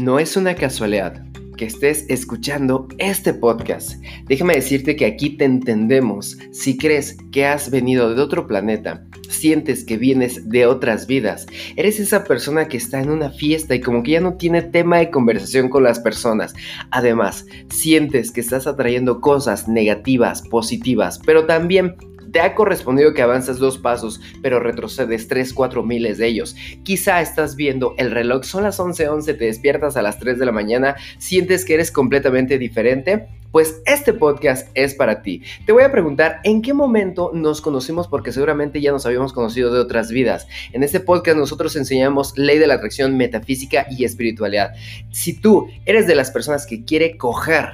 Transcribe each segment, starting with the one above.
No es una casualidad que estés escuchando este podcast. Déjame decirte que aquí te entendemos. Si crees que has venido de otro planeta, sientes que vienes de otras vidas, eres esa persona que está en una fiesta y como que ya no tiene tema de conversación con las personas. Además, sientes que estás atrayendo cosas negativas, positivas, pero también te ha correspondido que avanzas dos pasos, pero retrocedes tres, cuatro miles de ellos. Quizá estás viendo el reloj, son las 11:11, te despiertas a las 3 de la mañana, sientes que eres completamente diferente. Pues este podcast es para ti. Te voy a preguntar en qué momento nos conocimos porque seguramente ya nos habíamos conocido de otras vidas. En este podcast nosotros enseñamos ley de la atracción, metafísica y espiritualidad. Si tú eres de las personas que quiere coger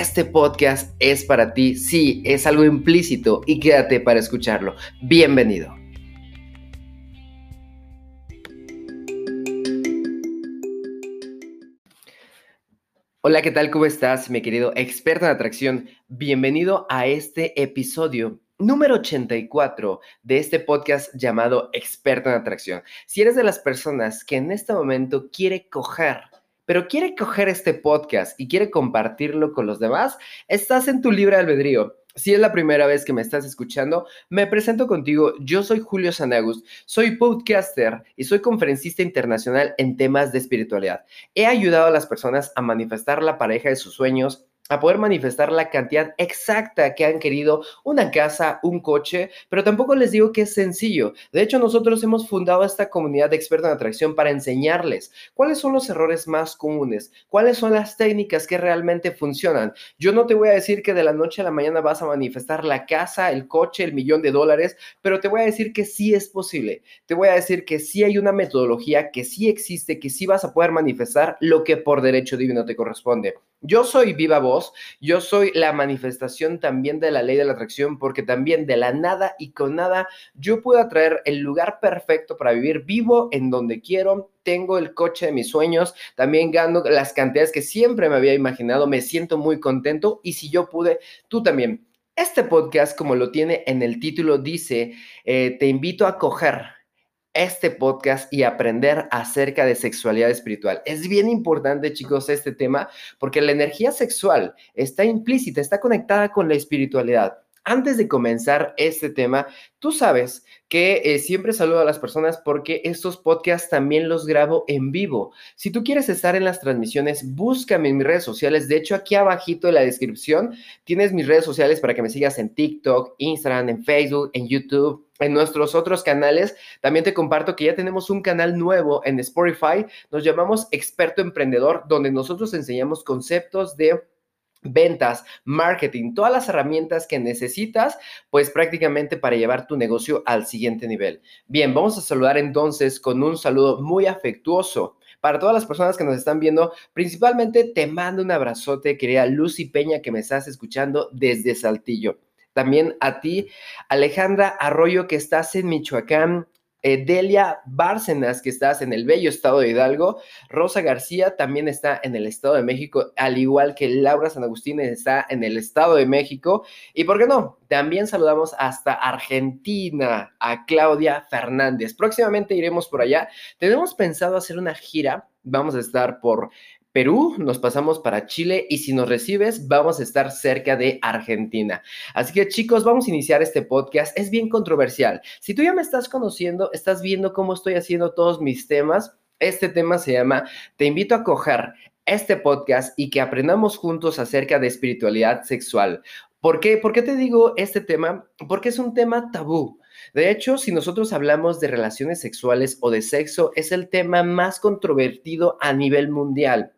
este podcast es para ti, sí, es algo implícito y quédate para escucharlo. Bienvenido. Hola, ¿qué tal? ¿Cómo estás, mi querido experto en atracción? Bienvenido a este episodio número 84 de este podcast llamado Experto en Atracción. Si eres de las personas que en este momento quiere coger pero quiere coger este podcast y quiere compartirlo con los demás, estás en tu libre albedrío. Si es la primera vez que me estás escuchando, me presento contigo. Yo soy Julio Sanagust, soy podcaster y soy conferencista internacional en temas de espiritualidad. He ayudado a las personas a manifestar la pareja de sus sueños a poder manifestar la cantidad exacta que han querido, una casa, un coche, pero tampoco les digo que es sencillo. De hecho, nosotros hemos fundado esta comunidad de expertos en atracción para enseñarles cuáles son los errores más comunes, cuáles son las técnicas que realmente funcionan. Yo no te voy a decir que de la noche a la mañana vas a manifestar la casa, el coche, el millón de dólares, pero te voy a decir que sí es posible. Te voy a decir que sí hay una metodología, que sí existe, que sí vas a poder manifestar lo que por derecho divino te corresponde. Yo soy viva voz, yo soy la manifestación también de la ley de la atracción, porque también de la nada y con nada yo puedo atraer el lugar perfecto para vivir vivo en donde quiero. Tengo el coche de mis sueños, también gano las cantidades que siempre me había imaginado, me siento muy contento y si yo pude, tú también. Este podcast, como lo tiene en el título, dice, eh, te invito a coger este podcast y aprender acerca de sexualidad espiritual. Es bien importante, chicos, este tema, porque la energía sexual está implícita, está conectada con la espiritualidad. Antes de comenzar este tema, tú sabes que eh, siempre saludo a las personas porque estos podcasts también los grabo en vivo. Si tú quieres estar en las transmisiones, búscame en mis redes sociales. De hecho, aquí abajito en la descripción tienes mis redes sociales para que me sigas en TikTok, Instagram, en Facebook, en YouTube en nuestros otros canales. También te comparto que ya tenemos un canal nuevo en Spotify. Nos llamamos Experto Emprendedor, donde nosotros enseñamos conceptos de ventas, marketing, todas las herramientas que necesitas, pues prácticamente para llevar tu negocio al siguiente nivel. Bien, vamos a saludar entonces con un saludo muy afectuoso. Para todas las personas que nos están viendo, principalmente te mando un abrazote, querida Lucy Peña, que me estás escuchando desde Saltillo. También a ti, Alejandra Arroyo, que estás en Michoacán. Eh, Delia Bárcenas, que estás en el bello estado de Hidalgo. Rosa García también está en el estado de México, al igual que Laura San Agustín está en el estado de México. Y por qué no, también saludamos hasta Argentina a Claudia Fernández. Próximamente iremos por allá. Tenemos pensado hacer una gira. Vamos a estar por Perú, nos pasamos para Chile y si nos recibes, vamos a estar cerca de Argentina. Así que chicos, vamos a iniciar este podcast. Es bien controversial. Si tú ya me estás conociendo, estás viendo cómo estoy haciendo todos mis temas. Este tema se llama Te invito a coger este podcast y que aprendamos juntos acerca de espiritualidad sexual. ¿Por qué? ¿Por qué te digo este tema? Porque es un tema tabú. De hecho, si nosotros hablamos de relaciones sexuales o de sexo, es el tema más controvertido a nivel mundial.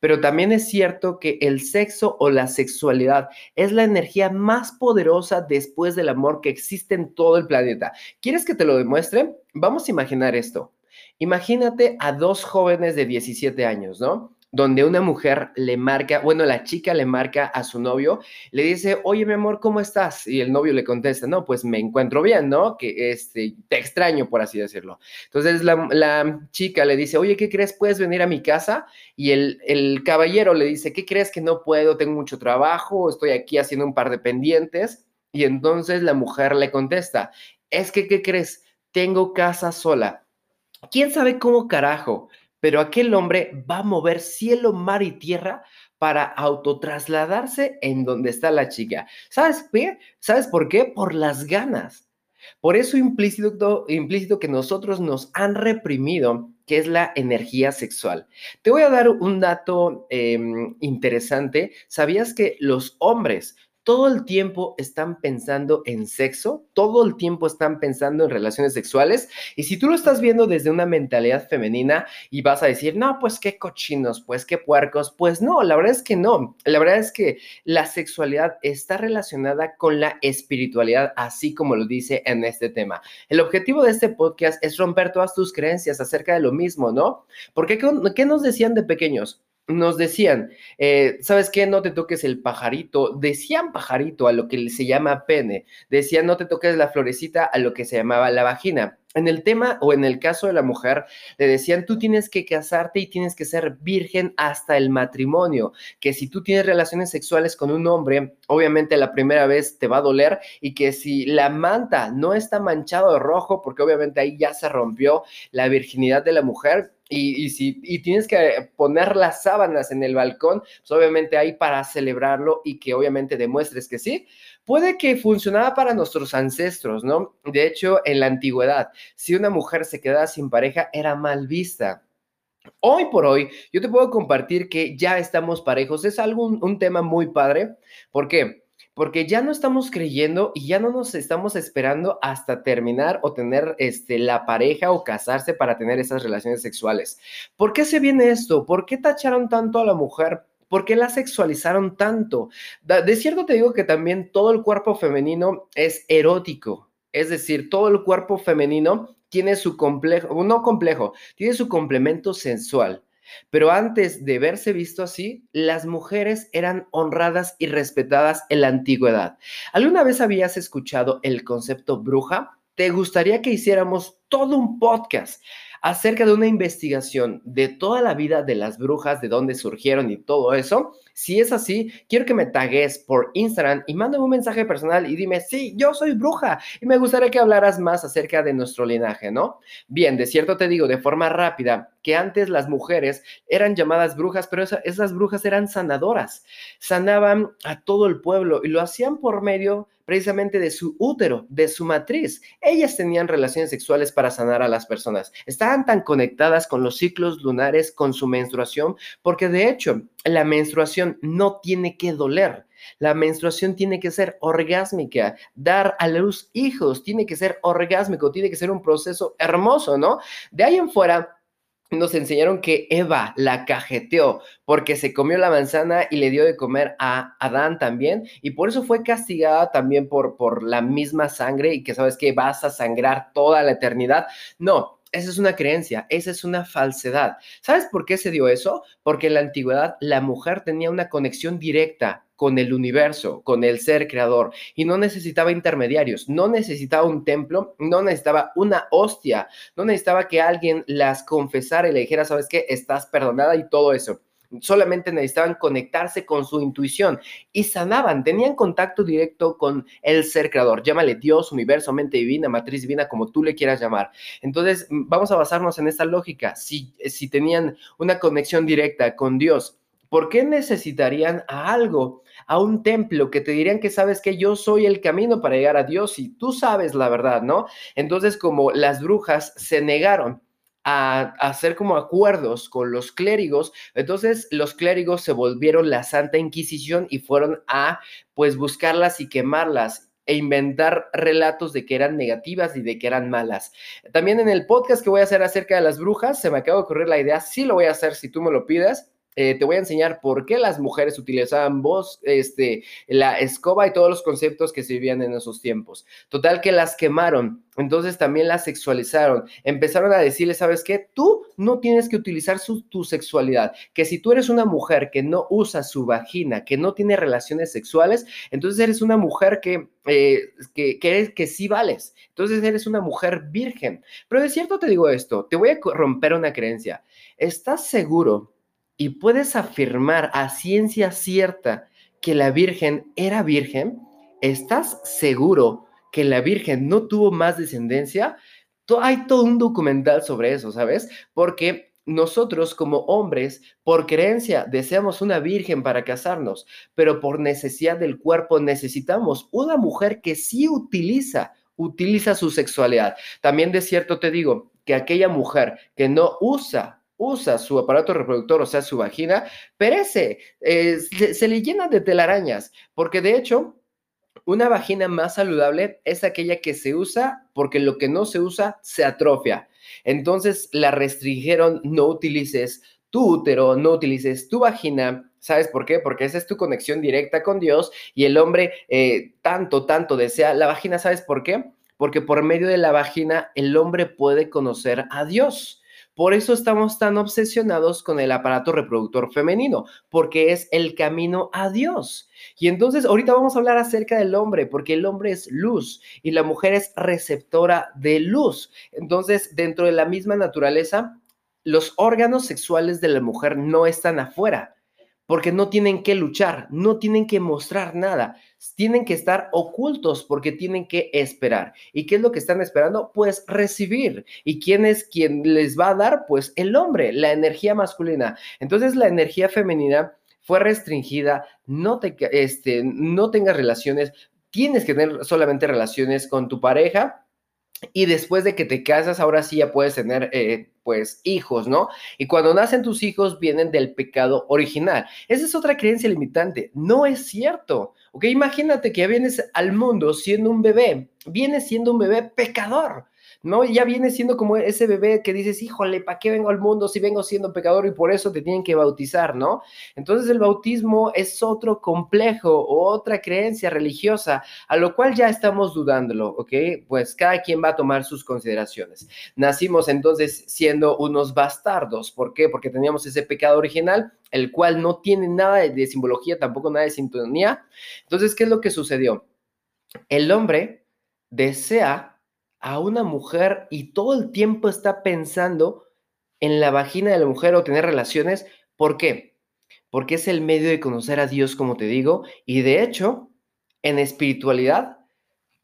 Pero también es cierto que el sexo o la sexualidad es la energía más poderosa después del amor que existe en todo el planeta. ¿Quieres que te lo demuestre? Vamos a imaginar esto. Imagínate a dos jóvenes de 17 años, ¿no? Donde una mujer le marca, bueno, la chica le marca a su novio, le dice, oye, mi amor, ¿cómo estás? Y el novio le contesta, no, pues me encuentro bien, ¿no? Que este, te extraño, por así decirlo. Entonces la, chica le dice, oye, ¿qué crees? ¿Puedes venir a mi casa? Y el, el caballero le dice, ¿qué crees que no puedo? Tengo mucho trabajo, estoy aquí haciendo un par de pendientes. Y entonces la mujer le contesta, es que, ¿qué crees? Tengo casa sola. ¿Quién sabe cómo carajo? Pero aquel hombre va a mover cielo, mar y tierra para autotrasladarse en donde está la chica. ¿Sabes qué? ¿Sabes por qué? Por las ganas. Por eso implícito, que nosotros nos han reprimido, que es la energía sexual. Te voy a dar un dato em, interesante. ¿Sabías que los hombres todo el tiempo están pensando en sexo, todo el tiempo están pensando en relaciones sexuales. Y si tú lo estás viendo desde una mentalidad femenina y vas a decir, no, pues qué cochinos, pues qué puercos, pues no, la verdad es que no. La verdad es que la sexualidad está relacionada con la espiritualidad, así como lo dice en este tema. El objetivo de este podcast es romper todas tus creencias acerca de lo mismo, ¿no? Porque ¿qué nos decían de pequeños? Nos decían, eh, ¿sabes qué? No te toques el pajarito. Decían pajarito a lo que se llama pene. Decían, no te toques la florecita a lo que se llamaba la vagina. En el tema o en el caso de la mujer, le decían, tú tienes que casarte y tienes que ser virgen hasta el matrimonio, que si tú tienes relaciones sexuales con un hombre, obviamente la primera vez te va a doler y que si la manta no está manchado de rojo, porque obviamente ahí ya se rompió la virginidad de la mujer, y, si y tienes que poner las sábanas en el balcón, pues obviamente ahí para celebrarlo y que obviamente demuestres que sí, puede que funcionaba para nuestros ancestros, ¿no? De hecho, en la antigüedad, si una mujer se quedaba sin pareja, era mal vista. Hoy por hoy, yo te puedo compartir que ya estamos parejos. Es algo, un tema muy padre. ¿Por qué? Porque ya no estamos creyendo y ya no nos estamos esperando hasta terminar o tener este, la pareja o casarse para tener esas relaciones sexuales. ¿Por qué se viene esto? ¿Por qué tacharon tanto a la mujer? ¿Por qué la sexualizaron tanto? De cierto te digo que también todo el cuerpo femenino es erótico. Es decir, todo el cuerpo femenino tiene su complejo, no complejo, tiene su complemento sensual. Pero antes de verse visto así, las mujeres eran honradas y respetadas en la antigüedad. ¿Alguna vez habías escuchado el concepto bruja? ¿Te gustaría que hiciéramos todo un podcast acerca de una investigación de toda la vida de las brujas, de dónde surgieron y todo eso? Si es así, quiero que me tagues por Instagram y mándame un mensaje personal y dime, sí, yo soy bruja y me gustaría que hablaras más acerca de nuestro linaje, ¿no? Bien, de cierto te digo de forma rápida que antes las mujeres eran llamadas brujas, pero esas brujas eran sanadoras, sanaban a todo el pueblo y lo hacían por medio precisamente de su útero, de su matriz. Ellas tenían relaciones sexuales para sanar a las personas. Estaban tan conectadas con los ciclos lunares, con su menstruación, porque de hecho la menstruación no tiene que doler. La menstruación tiene que ser orgásmica, dar a luz hijos tiene que ser orgásmico, tiene que ser un proceso hermoso, ¿no? De ahí en fuera, nos enseñaron que Eva la cajeteó porque se comió la manzana y le dio de comer a Adán también y por eso fue castigada también por, por la misma sangre y que sabes que vas a sangrar toda la eternidad. No, esa es una creencia, esa es una falsedad. ¿Sabes por qué se dio eso? Porque en la antigüedad la mujer tenía una conexión directa con el universo, con el ser creador, y no necesitaba intermediarios, no necesitaba un templo, no necesitaba una hostia, no necesitaba que alguien las confesara y le dijera, sabes qué, estás perdonada y todo eso solamente necesitaban conectarse con su intuición y sanaban, tenían contacto directo con el ser creador, llámale Dios, universo, mente divina, matriz divina, como tú le quieras llamar. Entonces, vamos a basarnos en esta lógica. Si, si tenían una conexión directa con Dios, ¿por qué necesitarían a algo? a un templo que te dirían que sabes que yo soy el camino para llegar a Dios y tú sabes la verdad, ¿no? Entonces, como las brujas se negaron a, hacer como acuerdos con los clérigos, entonces los clérigos se volvieron la Santa Inquisición y fueron a pues buscarlas y quemarlas e inventar relatos de que eran negativas y de que eran malas. También en el podcast que voy a hacer acerca de las brujas, se me acaba de ocurrir la idea, sí lo voy a hacer si tú me lo pides, eh, te voy a enseñar por qué las mujeres utilizaban voz, este, la escoba y todos los conceptos que se vivían en esos tiempos. Total que las quemaron, entonces también las sexualizaron. Empezaron a decirle, ¿sabes qué? Tú no tienes que utilizar tu sexualidad, que si tú eres una mujer que no usa su vagina, que no tiene relaciones sexuales, entonces eres una mujer que, eh, que, que, que sí vales. Entonces eres una mujer virgen. Pero de cierto te digo esto, te voy a romper una creencia. ¿Estás seguro? y puedes afirmar a ciencia cierta que la Virgen era virgen, ¿estás seguro que la Virgen no tuvo más descendencia? Hay todo un documental sobre eso, ¿sabes? Porque nosotros como hombres, por creencia, deseamos una virgen para casarnos, pero por necesidad del cuerpo necesitamos una mujer que sí utiliza, utiliza su sexualidad. También de cierto te digo que aquella mujer que no usa usa su aparato reproductor, o sea, su vagina, perece, eh, se, le llena de telarañas, porque de hecho, una vagina más saludable es aquella que se usa porque lo que no se usa se atrofia. Entonces la restringieron, no utilices tu útero, no utilices tu vagina. ¿Sabes por qué? Porque esa es tu conexión directa con Dios y el hombre eh, tanto, tanto desea la vagina. ¿Sabes por qué? Porque por medio de la vagina el hombre puede conocer a Dios. Por eso estamos tan obsesionados con el aparato reproductor femenino, porque es el camino a Dios. Y entonces ahorita vamos a hablar acerca del hombre, porque el hombre es luz y la mujer es receptora de luz. Entonces, dentro de la misma naturaleza, los órganos sexuales de la mujer no están afuera, porque no tienen que luchar, no tienen que mostrar nada, tienen que estar ocultos porque tienen que esperar. ¿Y qué es lo que están esperando? Pues recibir. ¿Y quién es quien les va a dar? Pues el hombre, la energía masculina. Entonces la energía femenina fue restringida, no, te, este, no tengas relaciones, tienes que tener solamente relaciones con tu pareja y después de que te casas, ahora sí ya puedes tener, eh, pues, hijos, ¿no? Y cuando nacen tus hijos, vienen del pecado original. Esa es otra creencia limitante. No es cierto. ¿Ok? Imagínate que ya vienes al mundo siendo un bebé. Vienes siendo un bebé pecador. ¿No? Ya viene siendo como ese bebé que dices, híjole, ¿para qué vengo al mundo si vengo siendo pecador y por eso te tienen que bautizar, ¿no? Entonces el bautismo es otro complejo, otra creencia religiosa, a lo cual ya estamos dudándolo, ¿ok? Pues cada quien va a tomar sus consideraciones. Nacimos entonces siendo unos bastardos, ¿por qué? Porque teníamos ese pecado original, el cual no tiene nada de simbología, tampoco nada de sintonía. Entonces, ¿qué es lo que sucedió? El hombre desea a una mujer y todo el tiempo está pensando en la vagina de la mujer o tener relaciones. ¿Por qué? Porque es el medio de conocer a Dios, como te digo, y de hecho, en espiritualidad,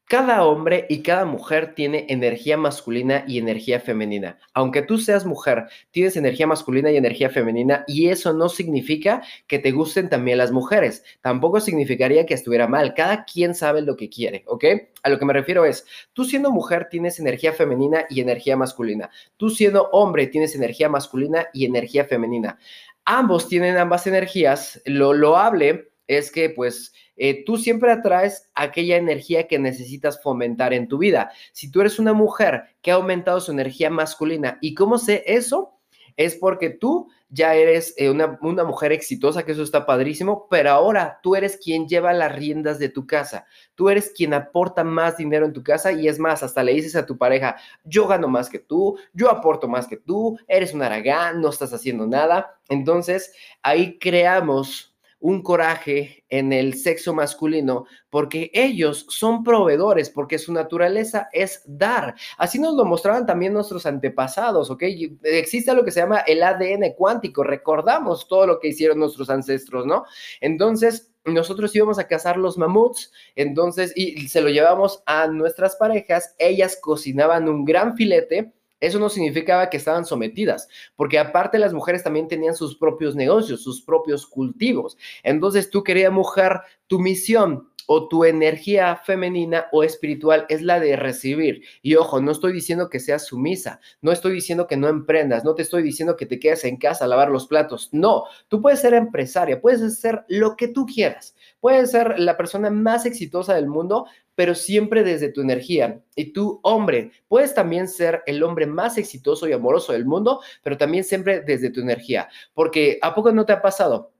cada hombre y cada mujer tiene energía masculina y energía femenina. Aunque tú seas mujer, tienes energía masculina y energía femenina y eso no significa que te gusten también las mujeres. Tampoco significaría que estuviera mal. Cada quien sabe lo que quiere, ¿ok? A lo que me refiero es, tú siendo mujer tienes energía femenina y energía masculina. Tú siendo hombre tienes energía masculina y energía femenina. Ambos tienen ambas energías. Lo loable es que pues eh, tú siempre atraes aquella energía que necesitas fomentar en tu vida. Si tú eres una mujer que ha aumentado su energía masculina, ¿y cómo sé eso? Es porque tú ya eres eh, una, una, mujer exitosa, que eso está padrísimo, pero ahora tú eres quien lleva las riendas de tu casa, tú eres quien aporta más dinero en tu casa y es más, hasta le dices a tu pareja, yo gano más que tú, yo aporto más que tú, eres un aragán, no estás haciendo nada. Entonces, ahí creamos un coraje en el sexo masculino porque ellos son proveedores, porque su naturaleza es dar. Así nos lo mostraban también nuestros antepasados, ¿ok? Existe lo que se llama el ADN cuántico, recordamos todo lo que hicieron nuestros ancestros, ¿no? Entonces, nosotros íbamos a cazar los mamuts, entonces, y se lo llevamos a nuestras parejas, ellas cocinaban un gran filete, eso no significaba que estaban sometidas, porque aparte las mujeres también tenían sus propios negocios, sus propios cultivos. Entonces tú, querida mujer, tu misión o tu energía femenina o espiritual es la de recibir. Y ojo, no estoy diciendo que seas sumisa, no estoy diciendo que no emprendas, no te estoy diciendo que te quedes en casa a lavar los platos. No, tú puedes ser empresaria, puedes hacer lo que tú quieras. Puedes ser la persona más exitosa del mundo, pero siempre desde tu energía. Y tú, hombre, puedes también ser el hombre más exitoso y amoroso del mundo, pero también siempre desde tu energía. Porque ¿a poco no te ha pasado?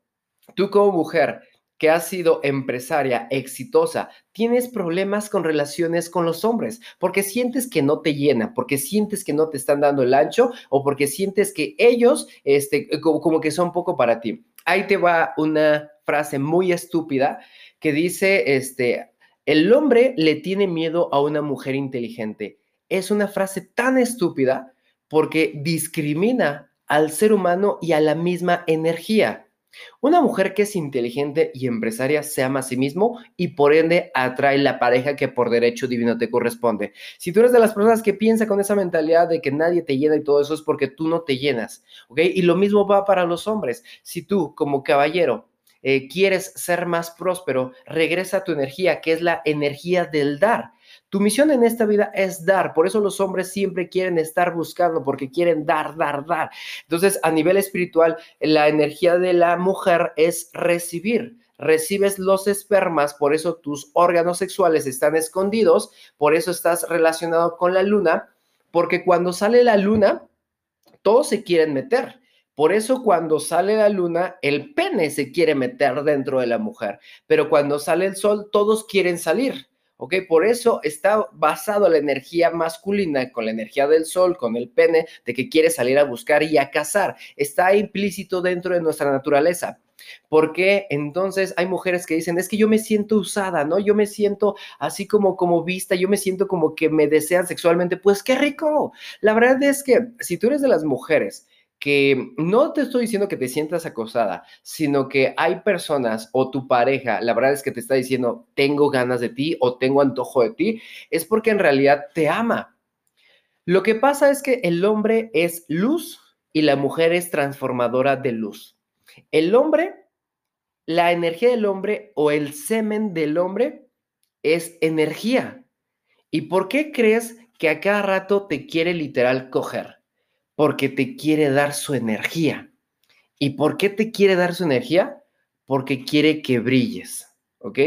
Tú como mujer que has sido empresaria exitosa, tienes problemas con relaciones con los hombres, porque sientes que no te llena, porque sientes que no te están dando el ancho o porque sientes que ellos este, como, que son poco para ti. Ahí te va una frase muy estúpida que dice, este, el hombre le tiene miedo a una mujer inteligente. Es una frase tan estúpida porque discrimina al ser humano y a la misma energía. Una mujer que es inteligente y empresaria se ama a sí mismo y por ende atrae la pareja que por derecho divino te corresponde. Si tú eres de las personas que piensa con esa mentalidad de que nadie te llena y todo eso es porque tú no te llenas, ¿ok? Y lo mismo va para los hombres. Si tú como caballero eh, quieres ser más próspero, regresa tu energía, que es la energía del dar. Tu misión en esta vida es dar, por eso los hombres siempre quieren estar buscando, porque quieren dar, dar, dar. Entonces, a nivel espiritual, la energía de la mujer es recibir recibes los espermas, por eso tus órganos sexuales están escondidos, por eso estás relacionado con la luna, porque cuando sale la luna, todos se quieren meter. Por eso cuando sale la luna, el pene se quiere meter dentro de la mujer, pero cuando sale el sol, todos quieren salir. ¿ok? Por eso está basado la energía masculina con la energía del sol, con el pene, de que quiere salir a buscar y a cazar. Está implícito dentro de nuestra naturaleza. Porque entonces hay mujeres que dicen, es que yo me siento usada, ¿no? Yo me siento así como, como vista, yo me siento como que me desean sexualmente. Pues qué rico. La verdad es que si tú eres de las mujeres que no te estoy diciendo que te sientas acosada, sino que hay personas o tu pareja, la verdad es que te está diciendo, tengo ganas de ti o tengo antojo de ti, es porque en realidad te ama. Lo que pasa es que el hombre es luz y la mujer es transformadora de luz. El hombre, la energía del hombre o el semen del hombre es energía. ¿Y por qué crees que a cada rato te quiere literal coger? Porque te quiere dar su energía. ¿Y por qué te quiere dar su energía? Porque quiere que brilles, ¿ok?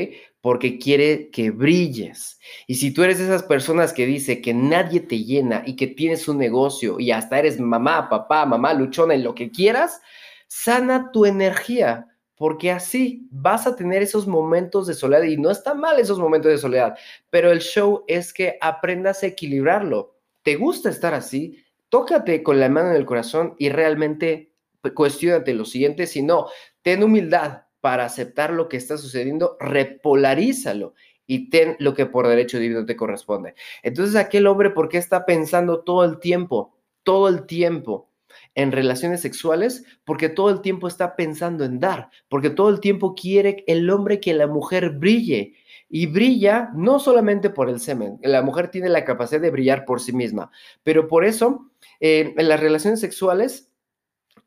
Porque quiere que brilles. Y si tú eres de esas personas que dice que nadie te llena y que tienes un negocio y hasta eres mamá, papá, mamá, luchona y lo que quieras, sana tu energía, porque así vas a tener esos momentos de soledad y no está mal esos momentos de soledad, pero el show es que aprendas a equilibrarlo. ¿Te gusta estar así? Tócate con la mano en el corazón y realmente cuestionate lo siguiente, si no, ten humildad para aceptar lo que está sucediendo, repolarízalo y ten lo que por derecho divino te corresponde. Entonces, aquel hombre, ¿por qué está pensando todo el tiempo, todo el tiempo en relaciones sexuales? Porque todo el tiempo está pensando en dar, porque todo el tiempo quiere el hombre que la mujer brille y brilla no solamente por el semen, la mujer tiene la capacidad de brillar por sí misma, pero por eso eh, en las relaciones sexuales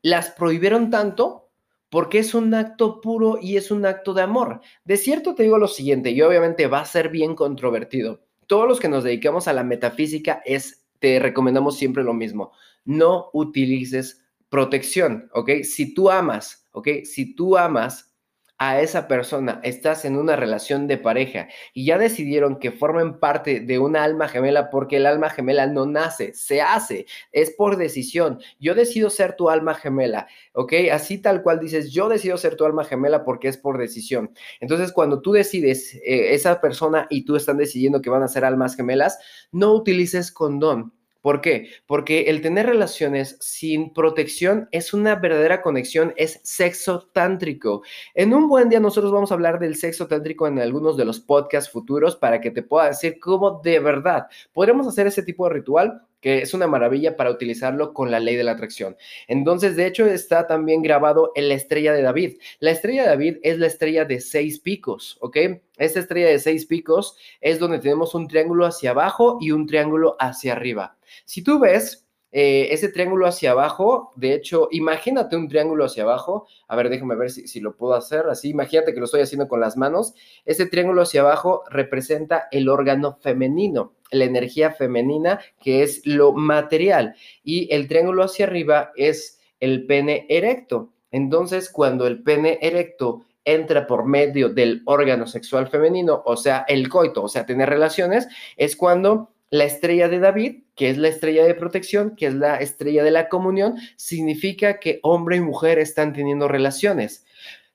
las prohibieron tanto porque es un acto puro y es un acto de amor. De cierto te digo lo siguiente, y obviamente va a ser bien controvertido. Todos los que nos dedicamos a la metafísica es, te recomendamos siempre lo mismo, no utilices protección, ¿ok? Si tú amas, ¿ok? Si tú amas a esa persona, estás en una relación de pareja y ya decidieron que formen parte de una alma gemela porque el alma gemela no nace, se hace, es por decisión. Yo decido ser tu alma gemela, ¿ok? Así tal cual dices, yo decido ser tu alma gemela porque es por decisión. Entonces, cuando tú decides, eh, esa persona y tú están decidiendo que van a ser almas gemelas, no utilices condón. ¿Por qué? Porque el tener relaciones sin protección es una verdadera conexión, es sexo tántrico. En un buen día nosotros vamos a hablar del sexo tántrico en algunos de los podcasts futuros para que te pueda decir cómo de verdad podremos hacer ese tipo de ritual que es una maravilla para utilizarlo con la ley de la atracción. Entonces, de hecho, está también grabado en la estrella de David. La estrella de David es la estrella de seis picos, ¿ok? Esta estrella de seis picos es donde tenemos un triángulo hacia abajo y un triángulo hacia arriba. Si tú ves eh, ese triángulo hacia abajo, de hecho, imagínate un triángulo hacia abajo. A ver, déjame ver si, si, lo puedo hacer así. Imagínate que lo estoy haciendo con las manos. Ese triángulo hacia abajo representa el órgano femenino, la energía femenina, que es lo material. Y el triángulo hacia arriba es el pene erecto. Entonces, cuando el pene erecto entra por medio del órgano sexual femenino, o sea, el coito, o sea, tener relaciones, es cuando la estrella de David, que es la estrella de protección, que es la estrella de la comunión, significa que hombre y mujer están teniendo relaciones.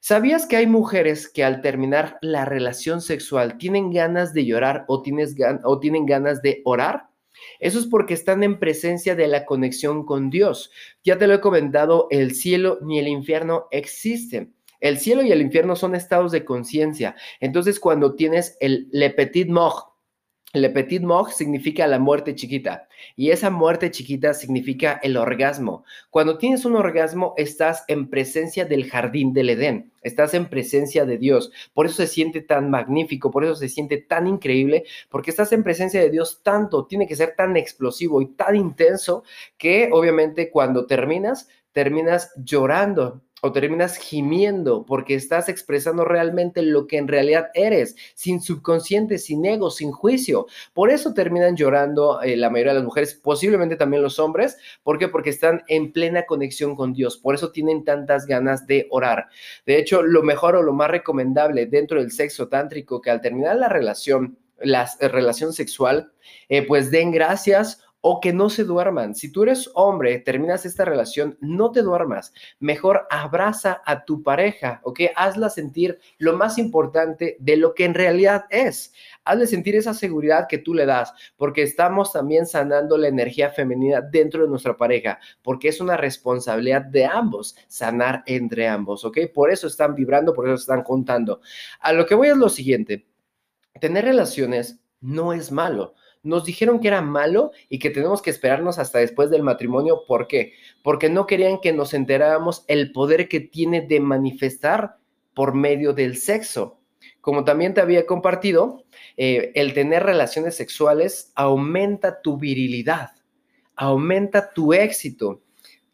¿Sabías que hay mujeres que al terminar la relación sexual tienen ganas de llorar o, tienes o tienen ganas de orar? Eso es porque están en presencia de la conexión con Dios. Ya te lo he comentado, el cielo ni el infierno existen. El cielo y el infierno son estados de conciencia. Entonces, cuando tienes el Le Petit Mort, Le petit mort significa la muerte chiquita y esa muerte chiquita significa el orgasmo. Cuando tienes un orgasmo estás en presencia del jardín del Edén, estás en presencia de Dios. Por eso se siente tan magnífico, por eso se siente tan increíble, porque estás en presencia de Dios tanto, tiene que ser tan explosivo y tan intenso que obviamente cuando terminas, terminas llorando o terminas gimiendo porque estás expresando realmente lo que en realidad eres, sin subconsciente, sin ego, sin juicio. Por eso terminan llorando eh, la mayoría de las mujeres, posiblemente también los hombres. ¿Por qué? Porque están en plena conexión con Dios. Por eso tienen tantas ganas de orar. De hecho, lo mejor o lo más recomendable dentro del sexo tántrico que al terminar la relación, la eh, relación sexual, eh, pues den gracias o que no se duerman. Si tú eres hombre, terminas esta relación, no te duermas. Mejor abraza a tu pareja, ¿ok? Hazla sentir lo más importante de lo que en realidad es. Hazle sentir esa seguridad que tú le das, porque estamos también sanando la energía femenina dentro de nuestra pareja, porque es una responsabilidad de ambos sanar entre ambos, ¿ok? Por eso están vibrando, por eso están contando. A lo que voy es lo siguiente, tener relaciones no es malo nos dijeron que era malo y que tenemos que esperarnos hasta después del matrimonio. ¿Por qué? Porque no querían que nos enteráramos el poder que tiene de manifestar por medio del sexo. Como también te había compartido, eh, el tener relaciones sexuales aumenta tu virilidad, aumenta tu éxito.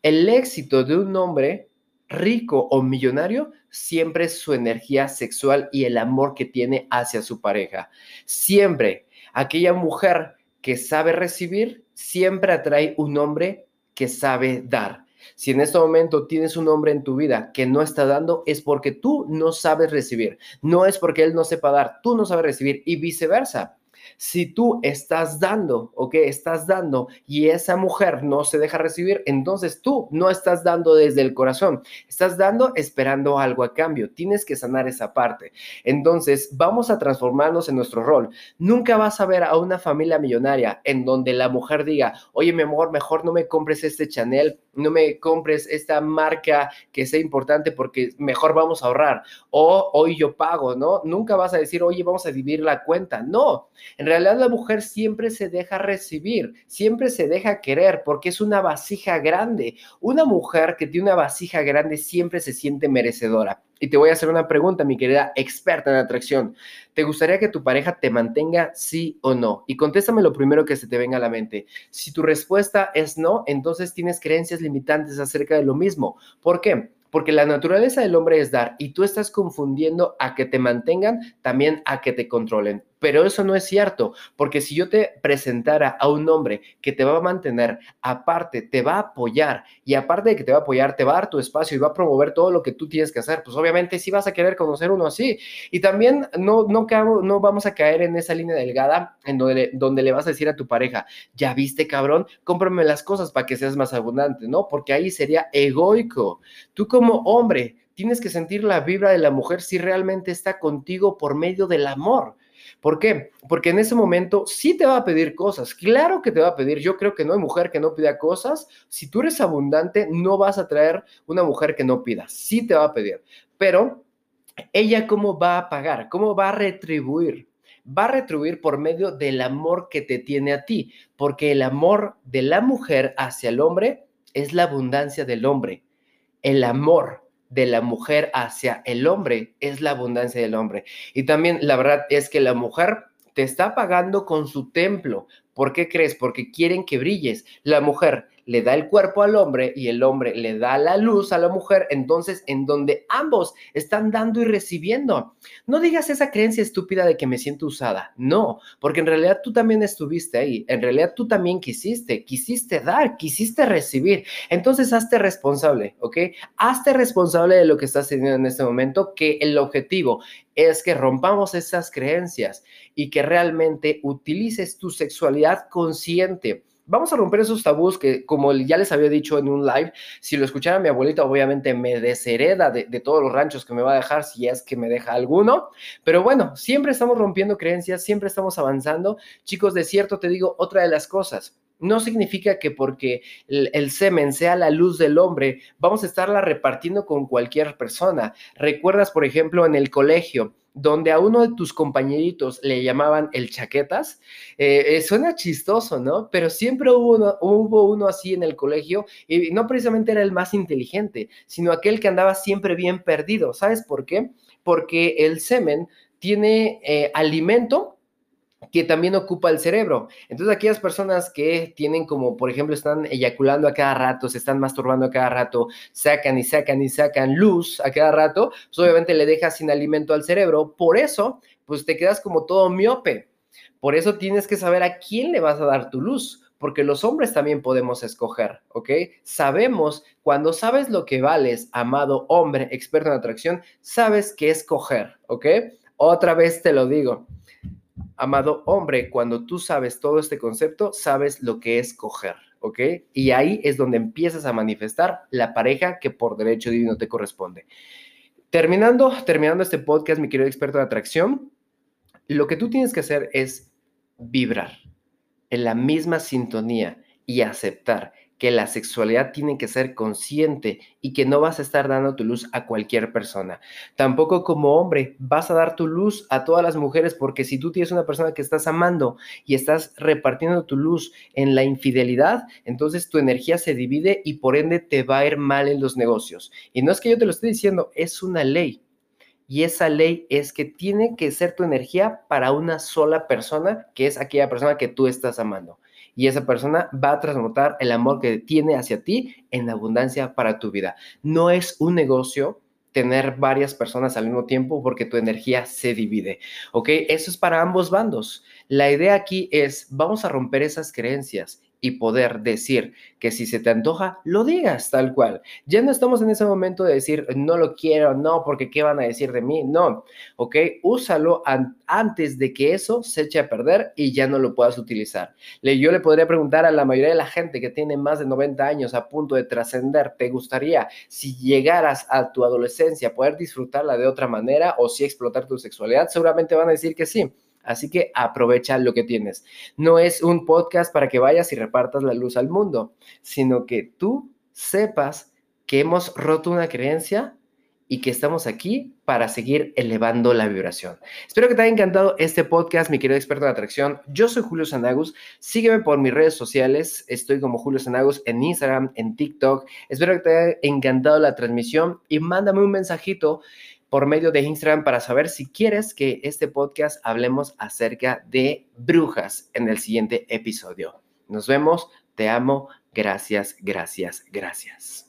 El éxito de un hombre rico o millonario siempre es su energía sexual y el amor que tiene hacia su pareja. Siempre Aquella mujer que sabe recibir siempre atrae un hombre que sabe dar. Si en este momento tienes un hombre en tu vida que no está dando, es porque tú no sabes recibir. No es porque él no sepa dar, tú no sabes recibir y viceversa. Si tú estás dando, ¿ok? Estás dando y esa mujer no se deja recibir, entonces tú no estás dando desde el corazón, estás dando esperando algo a cambio. Tienes que sanar esa parte. Entonces, vamos a transformarnos en nuestro rol. Nunca vas a ver a una familia millonaria en donde la mujer diga, oye, mi amor, mejor no me compres este Chanel, no me compres esta marca que sea importante porque mejor vamos a ahorrar. O hoy yo pago, ¿no? Nunca vas a decir, oye, vamos a dividir la cuenta. No, en realidad la mujer siempre se deja recibir, siempre se deja querer porque es una vasija grande. Una mujer que tiene una vasija grande siempre se siente merecedora. Y te voy a hacer una pregunta, mi querida experta en atracción. ¿Te gustaría que tu pareja te mantenga sí o no? Y contéstame lo primero que se te venga a la mente. Si tu respuesta es no, entonces tienes creencias limitantes acerca de lo mismo. ¿Por qué? Porque la naturaleza del hombre es dar y tú estás confundiendo a que te mantengan también a que te controlen. Pero eso no es cierto, porque si yo te presentara a un hombre que te va a mantener, aparte te va a apoyar y aparte de que te va a apoyar, te va a dar tu espacio y va a promover todo lo que tú tienes que hacer, pues obviamente sí vas a querer conocer uno así. Y también no, no, no vamos a caer en esa línea delgada en donde, donde le vas a decir a tu pareja, ya viste cabrón, cómprame las cosas para que seas más abundante, ¿no? Porque ahí sería egoico. Tú como hombre tienes que sentir la vibra de la mujer si realmente está contigo por medio del amor. ¿Por qué? Porque en ese momento sí te va a pedir cosas. Claro que te va a pedir. Yo creo que no hay mujer que no pida cosas. Si tú eres abundante, no vas a traer una mujer que no pida. Sí te va a pedir. Pero ella cómo va a pagar? ¿Cómo va a retribuir? Va a retribuir por medio del amor que te tiene a ti, porque el amor de la mujer hacia el hombre es la abundancia del hombre. El amor de la mujer hacia el hombre es la abundancia del hombre. Y también la verdad es que la mujer te está pagando con su templo. ¿Por qué crees? Porque quieren que brilles. La mujer le da el cuerpo al hombre y el hombre le da la luz a la mujer, entonces en donde ambos están dando y recibiendo. No digas esa creencia estúpida de que me siento usada, no, porque en realidad tú también estuviste ahí, en realidad tú también quisiste, quisiste dar, quisiste recibir, entonces hazte responsable, ¿ok? Hazte responsable de lo que estás teniendo en este momento, que el objetivo es que rompamos esas creencias y que realmente utilices tu sexualidad consciente vamos a romper esos tabús que, como ya les había dicho en un live, si lo escuchara mi abuelita, obviamente me deshereda de, todos los ranchos que me va a dejar, si es que me deja alguno. Pero bueno, siempre estamos rompiendo creencias, siempre estamos avanzando. Chicos, de cierto te digo otra de las cosas. No significa que porque el, semen sea la luz del hombre, vamos a estarla repartiendo con cualquier persona. ¿Recuerdas, por ejemplo, en el colegio? Donde a uno de tus compañeritos le llamaban el chaquetas, eh, eh, suena chistoso, ¿no? Pero siempre hubo uno, así en el colegio y no precisamente era el más inteligente, sino aquel que andaba siempre bien perdido. ¿Sabes por qué? Porque el semen tiene eh, alimento que también ocupa el cerebro. Entonces, aquellas personas que tienen como, por ejemplo, están eyaculando a cada rato, se están masturbando a cada rato, sacan y sacan y sacan luz a cada rato, pues obviamente le dejas sin alimento al cerebro. Por eso, pues te quedas como todo miope. Por eso tienes que saber a quién le vas a dar tu luz porque los hombres también podemos escoger, ¿ok? Sabemos, cuando sabes lo que vales, amado hombre, experto en atracción, sabes qué escoger, ¿ok? Otra vez te lo digo, amado hombre, cuando tú sabes todo este concepto, sabes lo que es coger, ¿ok? Y ahí es donde empiezas a manifestar la pareja que por derecho divino te corresponde. Terminando, terminando este podcast, mi querido experto de atracción, lo que tú tienes que hacer es vibrar en la misma sintonía y aceptar que la sexualidad tiene que ser consciente y que no vas a estar dando tu luz a cualquier persona. Tampoco como hombre vas a dar tu luz a todas las mujeres porque si tú tienes una persona que estás amando y estás repartiendo tu luz en la infidelidad, entonces tu energía se divide y por ende te va a ir mal en los negocios. Y no es que yo te lo esté diciendo, es una ley. Y esa ley es que tiene que ser tu energía para una sola persona, que es aquella persona que tú estás amando y esa persona va a transmutar el amor que tiene hacia ti en abundancia para tu vida. No es un negocio tener varias personas al mismo tiempo porque tu energía se divide, ¿ok? Eso es para ambos bandos. La idea aquí es, vamos a romper esas creencias y poder decir que si se te antoja, lo digas tal cual. Ya no estamos en ese momento de decir, no lo quiero, no, porque ¿qué van a decir de mí? No, ¿ok? Úsalo antes de que eso se eche a perder y ya no lo puedas utilizar. Yo le podría preguntar a la mayoría de la gente que tiene más de 90 años a punto de trascender, ¿te gustaría si llegaras a tu adolescencia poder disfrutarla de otra manera o si explotar tu sexualidad? Seguramente van a decir que sí. Así que aprovecha lo que tienes. No es un podcast para que vayas y repartas la luz al mundo, sino que tú sepas que hemos roto una creencia y que estamos aquí para seguir elevando la vibración. Espero que te haya encantado este podcast, mi querido experto de atracción. Yo soy Julio Sanagus. Sígueme por mis redes sociales. Estoy como Julio Sanagus en Instagram, en TikTok. Espero que te haya encantado la transmisión y mándame un mensajito por medio de Instagram para saber si quieres que este podcast hablemos acerca de brujas en el siguiente episodio. Nos vemos, te amo, gracias, gracias, gracias.